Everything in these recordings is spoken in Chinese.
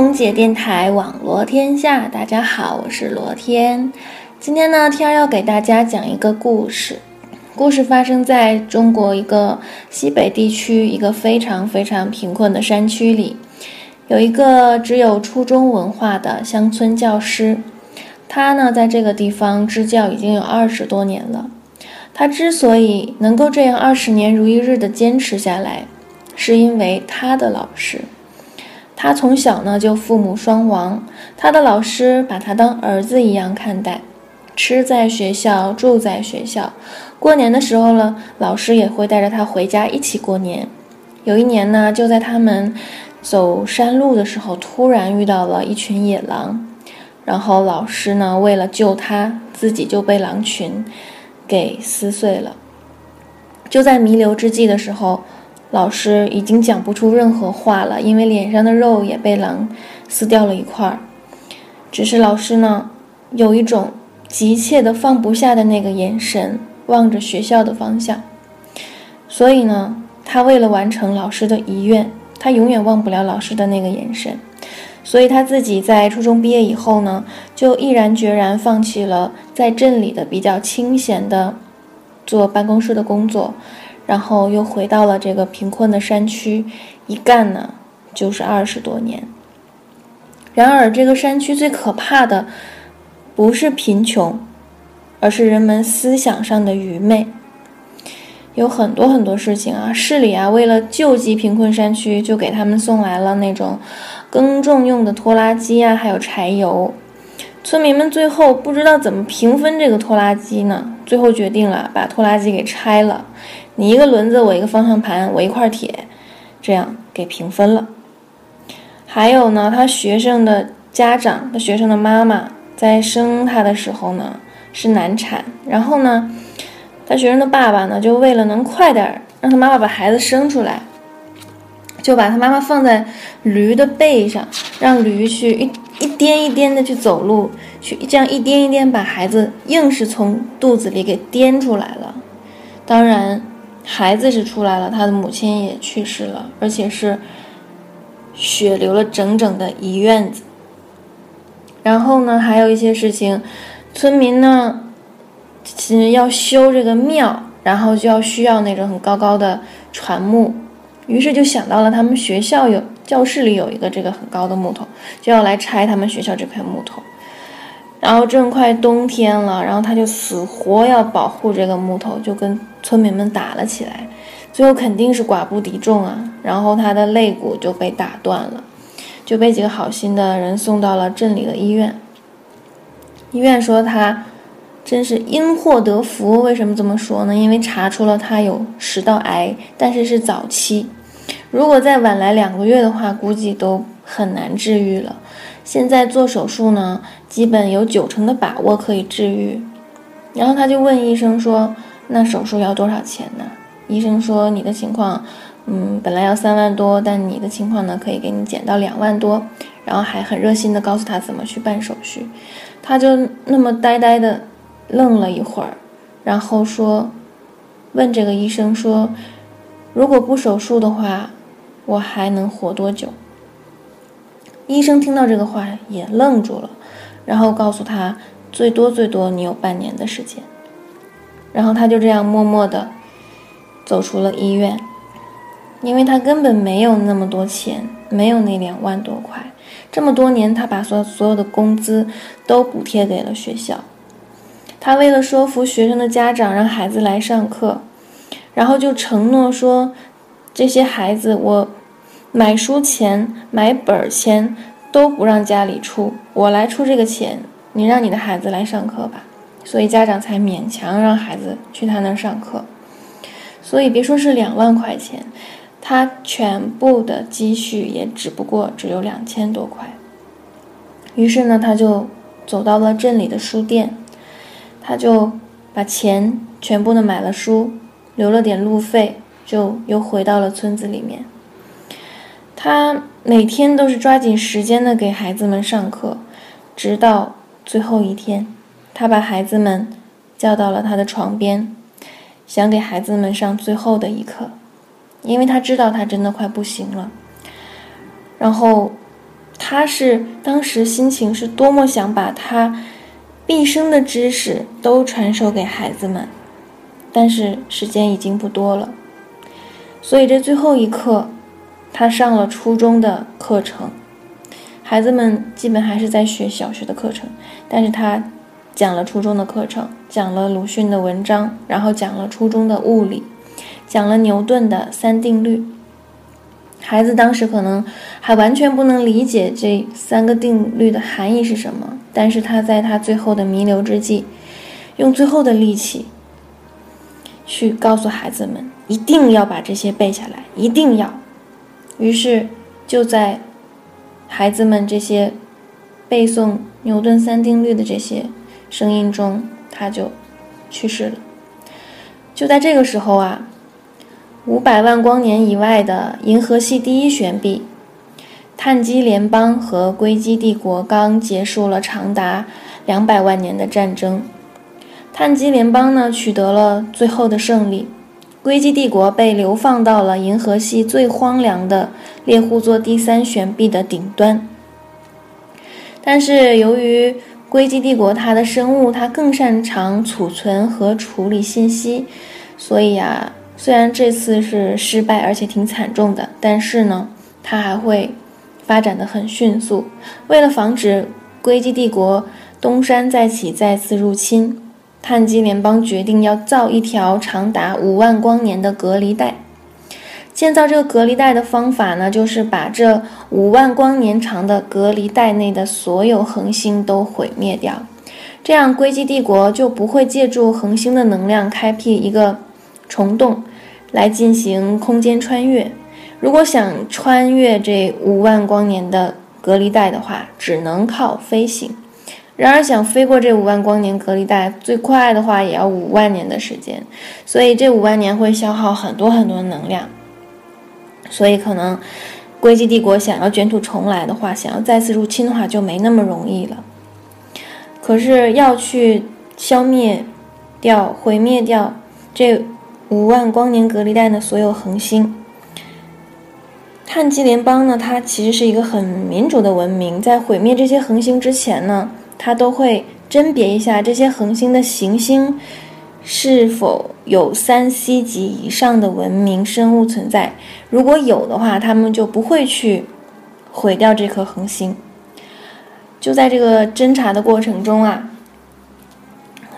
空姐电台网罗天下，大家好，我是罗天。今天呢，天儿要给大家讲一个故事。故事发生在中国一个西北地区一个非常非常贫困的山区里，有一个只有初中文化的乡村教师。他呢，在这个地方支教已经有二十多年了。他之所以能够这样二十年如一日的坚持下来，是因为他的老师。他从小呢就父母双亡，他的老师把他当儿子一样看待，吃在学校，住在学校，过年的时候呢，老师也会带着他回家一起过年。有一年呢，就在他们走山路的时候，突然遇到了一群野狼，然后老师呢为了救他，自己就被狼群给撕碎了。就在弥留之际的时候。老师已经讲不出任何话了，因为脸上的肉也被狼撕掉了一块儿。只是老师呢，有一种急切的放不下的那个眼神，望着学校的方向。所以呢，他为了完成老师的遗愿，他永远忘不了老师的那个眼神。所以他自己在初中毕业以后呢，就毅然决然放弃了在镇里的比较清闲的做办公室的工作。然后又回到了这个贫困的山区，一干呢就是二十多年。然而，这个山区最可怕的不是贫穷，而是人们思想上的愚昧。有很多很多事情啊，市里啊，为了救济贫困山区，就给他们送来了那种耕种用的拖拉机啊，还有柴油。村民们最后不知道怎么平分这个拖拉机呢？最后决定了把拖拉机给拆了。你一个轮子，我一个方向盘，我一块铁，这样给平分了。还有呢，他学生的家长，他学生的妈妈在生他的时候呢是难产，然后呢，他学生的爸爸呢就为了能快点让他妈妈把孩子生出来，就把他妈妈放在驴的背上，让驴去一一颠一颠的去走路，去这样一颠一颠把孩子硬是从肚子里给颠出来了。当然。孩子是出来了，他的母亲也去世了，而且是血流了整整的一院子。然后呢，还有一些事情，村民呢，其实要修这个庙，然后就要需要那种很高高的船木，于是就想到了他们学校有教室里有一个这个很高的木头，就要来拆他们学校这块木头。然后正快冬天了，然后他就死活要保护这个木头，就跟村民们打了起来，最后肯定是寡不敌众啊，然后他的肋骨就被打断了，就被几个好心的人送到了镇里的医院。医院说他真是因祸得福，为什么这么说呢？因为查出了他有食道癌，但是是早期，如果再晚来两个月的话，估计都很难治愈了。现在做手术呢，基本有九成的把握可以治愈。然后他就问医生说：“那手术要多少钱呢？”医生说：“你的情况，嗯，本来要三万多，但你的情况呢，可以给你减到两万多。”然后还很热心的告诉他怎么去办手续。他就那么呆呆的愣了一会儿，然后说：“问这个医生说，如果不手术的话，我还能活多久？”医生听到这个话也愣住了，然后告诉他，最多最多你有半年的时间。然后他就这样默默地走出了医院，因为他根本没有那么多钱，没有那两万多块。这么多年，他把所所有的工资都补贴给了学校。他为了说服学生的家长让孩子来上课，然后就承诺说，这些孩子我。买书钱、买本儿钱都不让家里出，我来出这个钱。你让你的孩子来上课吧，所以家长才勉强让孩子去他那儿上课。所以别说是两万块钱，他全部的积蓄也只不过只有两千多块。于是呢，他就走到了镇里的书店，他就把钱全部的买了书，留了点路费，就又回到了村子里面。他每天都是抓紧时间的给孩子们上课，直到最后一天，他把孩子们叫到了他的床边，想给孩子们上最后的一课，因为他知道他真的快不行了。然后，他是当时心情是多么想把他毕生的知识都传授给孩子们，但是时间已经不多了，所以这最后一课，他上了初中的课程，孩子们基本还是在学小学的课程，但是他讲了初中的课程，讲了鲁迅的文章，然后讲了初中的物理，讲了牛顿的三定律。孩子当时可能还完全不能理解这三个定律的含义是什么，但是他在他最后的弥留之际，用最后的力气去告诉孩子们，一定要把这些背下来，一定要。于是就在孩子们这些背诵牛顿三定律的这些声音中，他就去世了。就在这个时候啊。五百万光年以外的银河系第一悬臂，碳基联邦和硅基帝国刚结束了长达两百万年的战争。碳基联邦呢取得了最后的胜利，硅基帝国被流放到了银河系最荒凉的猎户座第三旋臂的顶端。但是由于硅基帝国它的生物它更擅长储存和处理信息，所以啊。虽然这次是失败，而且挺惨重的，但是呢，它还会发展的很迅速。为了防止硅基帝国东山再起、再次入侵，碳基联邦决定要造一条长达五万光年的隔离带。建造这个隔离带的方法呢，就是把这五万光年长的隔离带内的所有恒星都毁灭掉，这样硅基帝国就不会借助恒星的能量开辟一个虫洞。来进行空间穿越。如果想穿越这五万光年的隔离带的话，只能靠飞行。然而，想飞过这五万光年隔离带，最快的话也要五万年的时间。所以，这五万年会消耗很多很多能量。所以，可能硅基帝国想要卷土重来的话，想要再次入侵的话，就没那么容易了。可是，要去消灭掉、毁灭掉这。五万光年隔离带的所有恒星，碳基联邦呢？它其实是一个很民主的文明。在毁灭这些恒星之前呢，它都会甄别一下这些恒星的行星是否有三 C 级以上的文明生物存在。如果有的话，他们就不会去毁掉这颗恒星。就在这个侦查的过程中啊。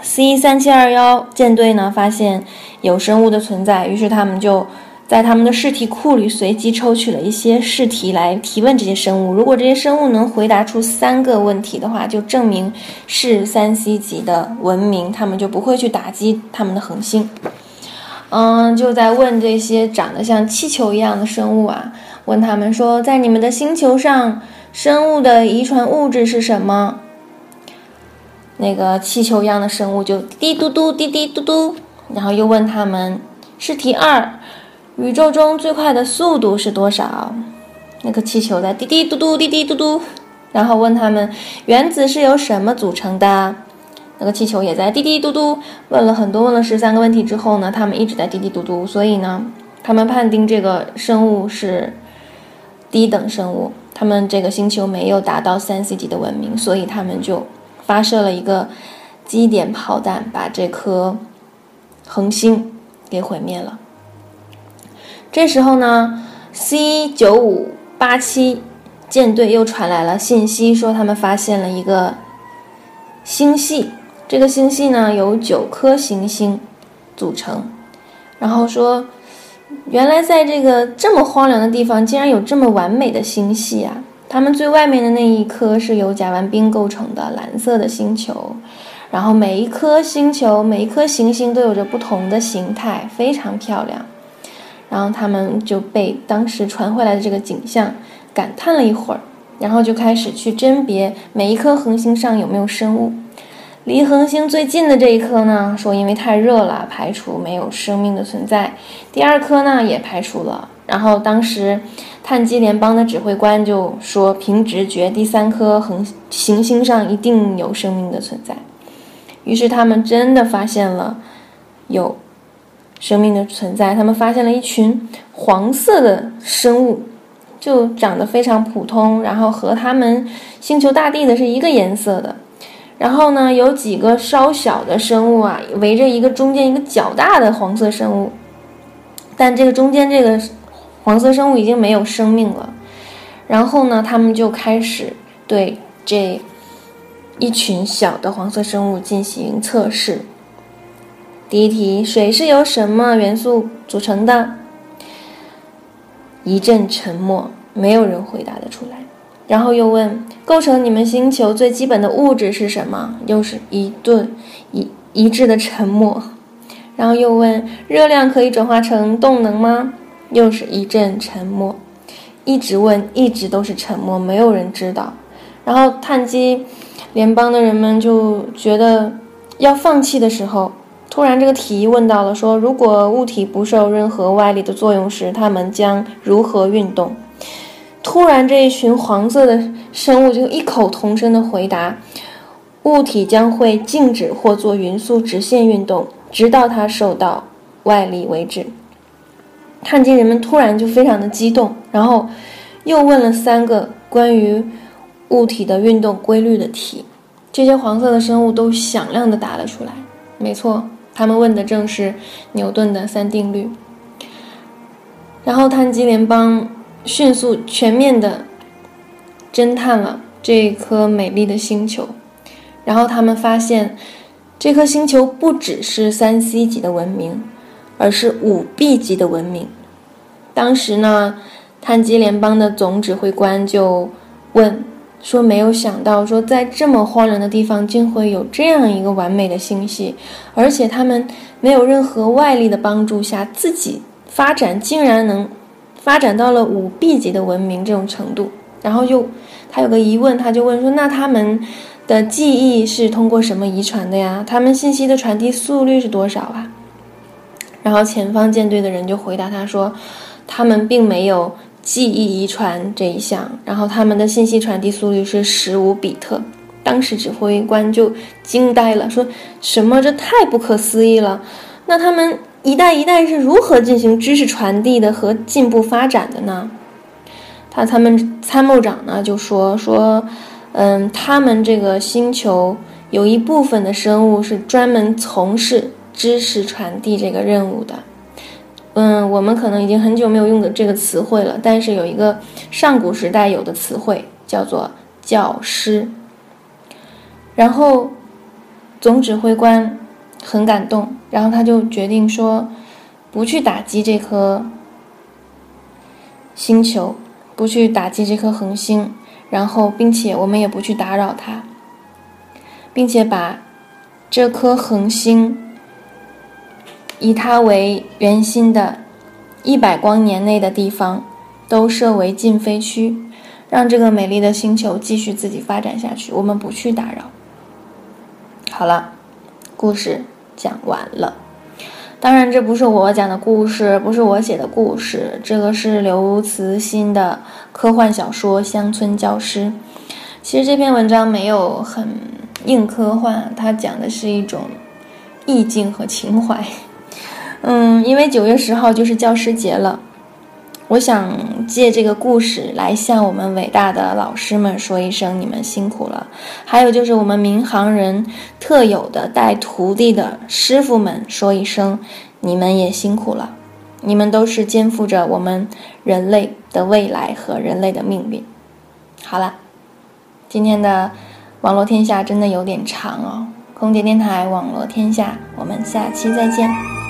C 三七二幺舰队呢发现有生物的存在，于是他们就在他们的试题库里随机抽取了一些试题来提问这些生物。如果这些生物能回答出三个问题的话，就证明是三 C 级的文明，他们就不会去打击他们的恒星。嗯，就在问这些长得像气球一样的生物啊，问他们说，在你们的星球上，生物的遗传物质是什么？那个气球一样的生物就滴嘟嘟滴滴嘟嘟，然后又问他们试题二：宇宙中最快的速度是多少？那个气球在滴滴嘟嘟滴滴嘟嘟，然后问他们原子是由什么组成的？那个气球也在滴滴嘟嘟。问了很多，问了十三个问题之后呢，他们一直在滴滴嘟嘟，所以呢，他们判定这个生物是低等生物，他们这个星球没有达到三 C 级的文明，所以他们就。发射了一个基点炮弹，把这颗恒星给毁灭了。这时候呢，C 九五八七舰队又传来了信息，说他们发现了一个星系。这个星系呢，由九颗行星组成。然后说，原来在这个这么荒凉的地方，竟然有这么完美的星系啊！它们最外面的那一颗是由甲烷冰构成的蓝色的星球，然后每一颗星球、每一颗行星都有着不同的形态，非常漂亮。然后他们就被当时传回来的这个景象感叹了一会儿，然后就开始去甄别每一颗恒星上有没有生物。离恒星最近的这一颗呢，说因为太热了，排除没有生命的存在。第二颗呢，也排除了。然后当时。碳基联邦的指挥官就说：“凭直觉，第三颗恒行星上一定有生命的存在。”于是他们真的发现了有生命的存在。他们发现了一群黄色的生物，就长得非常普通，然后和他们星球大地的是一个颜色的。然后呢，有几个稍小的生物啊，围着一个中间一个较大的黄色生物，但这个中间这个黄色生物已经没有生命了。然后呢，他们就开始对这一群小的黄色生物进行测试。第一题：水是由什么元素组成的？一阵沉默，没有人回答得出来。然后又问：构成你们星球最基本的物质是什么？又是一顿一一致的沉默。然后又问：热量可以转化成动能吗？又是一阵沉默。一直问，一直都是沉默，没有人知道。然后碳基联邦的人们就觉得要放弃的时候，突然这个题问到了：说如果物体不受任何外力的作用时，它们将如何运动？突然，这一群黄色的生物就异口同声的回答：物体将会静止或做匀速直线运动，直到它受到外力为止。碳基人们突然就非常的激动，然后又问了三个关于物体的运动规律的题，这些黄色的生物都响亮的答了出来。没错，他们问的正是牛顿的三定律。然后碳基联邦迅速全面的侦探了这颗美丽的星球，然后他们发现这颗星球不只是三 C 级的文明。而是五 B 级的文明。当时呢，碳基联邦的总指挥官就问说：“没有想到，说在这么荒凉的地方，竟会有这样一个完美的星系，而且他们没有任何外力的帮助下，自己发展竟然能发展到了五 B 级的文明这种程度。”然后又他有个疑问，他就问说：“那他们的记忆是通过什么遗传的呀？他们信息的传递速率是多少啊？”然后前方舰队的人就回答他说：“他们并没有记忆遗传这一项，然后他们的信息传递速率是十五比特。”当时指挥官就惊呆了，说什么这太不可思议了！那他们一代一代是如何进行知识传递的和进步发展的呢？他他们参谋长呢就说说，嗯，他们这个星球有一部分的生物是专门从事。知识传递这个任务的，嗯，我们可能已经很久没有用的这个词汇了，但是有一个上古时代有的词汇叫做教师。然后总指挥官很感动，然后他就决定说，不去打击这颗星球，不去打击这颗恒星，然后并且我们也不去打扰它，并且把这颗恒星。以它为圆心的，一百光年内的地方，都设为禁飞区，让这个美丽的星球继续自己发展下去。我们不去打扰。好了，故事讲完了。当然，这不是我讲的故事，不是我写的故事，这个是刘慈欣的科幻小说《乡村教师》。其实这篇文章没有很硬科幻，它讲的是一种意境和情怀。嗯，因为九月十号就是教师节了，我想借这个故事来向我们伟大的老师们说一声你们辛苦了。还有就是我们民航人特有的带徒弟的师傅们说一声你们也辛苦了。你们都是肩负着我们人类的未来和人类的命运。好了，今天的网络天下真的有点长哦。空姐电台网络天下，我们下期再见。